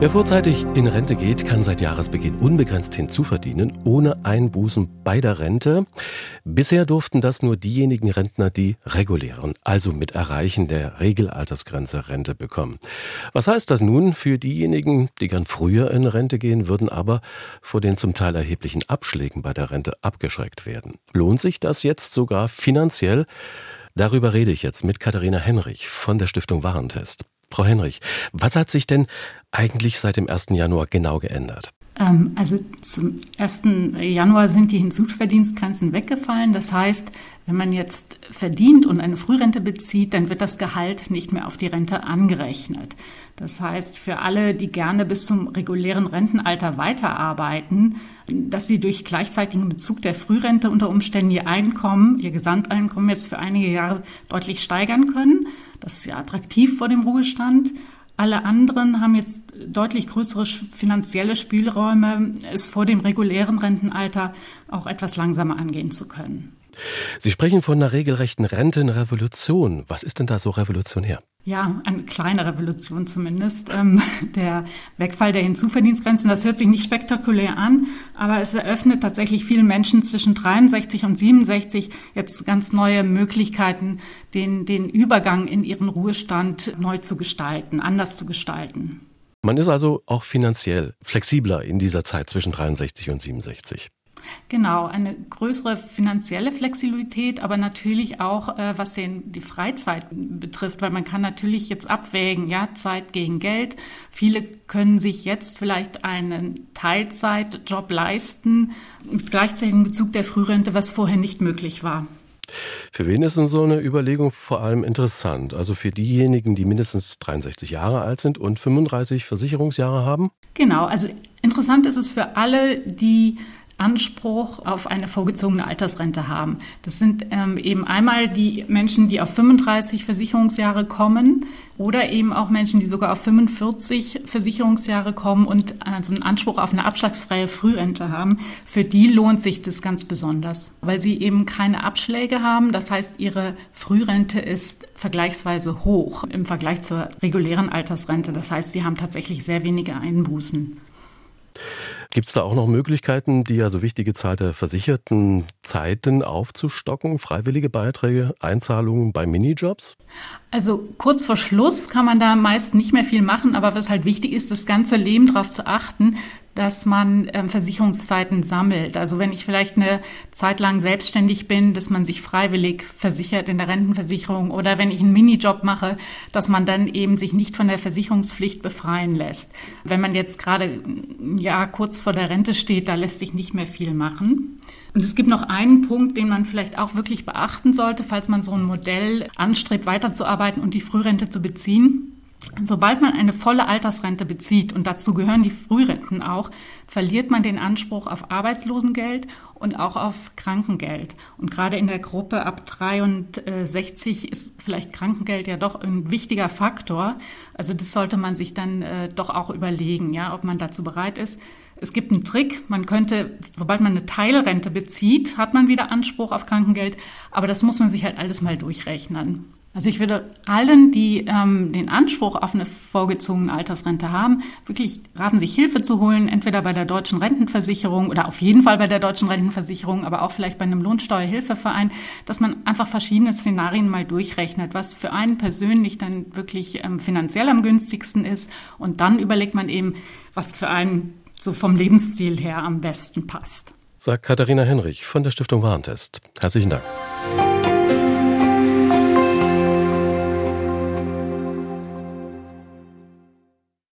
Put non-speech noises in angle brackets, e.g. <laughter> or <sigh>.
Wer vorzeitig in Rente geht, kann seit Jahresbeginn unbegrenzt hinzuverdienen, ohne Einbußen bei der Rente. Bisher durften das nur diejenigen Rentner, die regulären, also mit Erreichen der Regelaltersgrenze Rente bekommen. Was heißt das nun für diejenigen, die gern früher in Rente gehen würden, aber vor den zum Teil erheblichen Abschlägen bei der Rente abgeschreckt werden? Lohnt sich das jetzt sogar finanziell? Darüber rede ich jetzt mit Katharina Henrich von der Stiftung Warentest. Frau Henrich, was hat sich denn eigentlich seit dem 1. Januar genau geändert? Ähm, also zum 1. Januar sind die Hinzuverdienstgrenzen weggefallen. Das heißt, wenn man jetzt verdient und eine Frührente bezieht, dann wird das Gehalt nicht mehr auf die Rente angerechnet. Das heißt, für alle, die gerne bis zum regulären Rentenalter weiterarbeiten, dass sie durch gleichzeitigen Bezug der Frührente unter Umständen ihr Einkommen, ihr Gesamteinkommen jetzt für einige Jahre deutlich steigern können. Das ist ja attraktiv vor dem Ruhestand. Alle anderen haben jetzt deutlich größere finanzielle Spielräume, es vor dem regulären Rentenalter auch etwas langsamer angehen zu können. Sie sprechen von einer regelrechten Rentenrevolution. Was ist denn da so revolutionär? Ja, eine kleine Revolution zumindest. Ähm, <laughs> der Wegfall der Hinzuverdienstgrenzen, das hört sich nicht spektakulär an, aber es eröffnet tatsächlich vielen Menschen zwischen 63 und 67 jetzt ganz neue Möglichkeiten, den, den Übergang in ihren Ruhestand neu zu gestalten, anders zu gestalten. Man ist also auch finanziell flexibler in dieser Zeit zwischen 63 und 67. Genau, eine größere finanzielle Flexibilität, aber natürlich auch, äh, was den, die Freizeit betrifft, weil man kann natürlich jetzt abwägen, ja, Zeit gegen Geld. Viele können sich jetzt vielleicht einen Teilzeitjob leisten mit gleichzeitigem Bezug der Frührente, was vorher nicht möglich war. Für wen ist denn so eine Überlegung vor allem interessant? Also für diejenigen, die mindestens 63 Jahre alt sind und 35 Versicherungsjahre haben? Genau, also interessant ist es für alle, die Anspruch auf eine vorgezogene Altersrente haben. Das sind ähm, eben einmal die Menschen, die auf 35 Versicherungsjahre kommen oder eben auch Menschen, die sogar auf 45 Versicherungsjahre kommen und also einen Anspruch auf eine abschlagsfreie Frührente haben. Für die lohnt sich das ganz besonders, weil sie eben keine Abschläge haben. Das heißt, ihre Frührente ist vergleichsweise hoch im Vergleich zur regulären Altersrente. Das heißt, sie haben tatsächlich sehr wenige Einbußen. Gibt es da auch noch Möglichkeiten, die ja so wichtige Zahl der versicherten Zeiten aufzustocken? Freiwillige Beiträge, Einzahlungen bei Minijobs? Also kurz vor Schluss kann man da meist nicht mehr viel machen, aber was halt wichtig ist, das ganze Leben darauf zu achten, dass man ähm, Versicherungszeiten sammelt. Also wenn ich vielleicht eine Zeit lang selbstständig bin, dass man sich freiwillig versichert in der Rentenversicherung oder wenn ich einen Minijob mache, dass man dann eben sich nicht von der Versicherungspflicht befreien lässt. Wenn man jetzt gerade ja kurz vor der Rente steht, da lässt sich nicht mehr viel machen. Und es gibt noch einen Punkt, den man vielleicht auch wirklich beachten sollte, falls man so ein Modell anstrebt, weiterzuarbeiten und die Frührente zu beziehen. Sobald man eine volle Altersrente bezieht, und dazu gehören die Frührenten auch, verliert man den Anspruch auf Arbeitslosengeld und auch auf Krankengeld. Und gerade in der Gruppe ab 63 ist vielleicht Krankengeld ja doch ein wichtiger Faktor. Also das sollte man sich dann äh, doch auch überlegen, ja, ob man dazu bereit ist. Es gibt einen Trick. Man könnte, sobald man eine Teilrente bezieht, hat man wieder Anspruch auf Krankengeld. Aber das muss man sich halt alles mal durchrechnen. Also ich würde allen, die ähm, den Anspruch auf eine vorgezogene Altersrente haben, wirklich raten, sich Hilfe zu holen, entweder bei der deutschen Rentenversicherung oder auf jeden Fall bei der deutschen Rentenversicherung, aber auch vielleicht bei einem Lohnsteuerhilfeverein, dass man einfach verschiedene Szenarien mal durchrechnet, was für einen persönlich dann wirklich ähm, finanziell am günstigsten ist. Und dann überlegt man eben, was für einen so vom Lebensstil her am besten passt. Sagt Katharina Henrich von der Stiftung Warentest. Herzlichen Dank.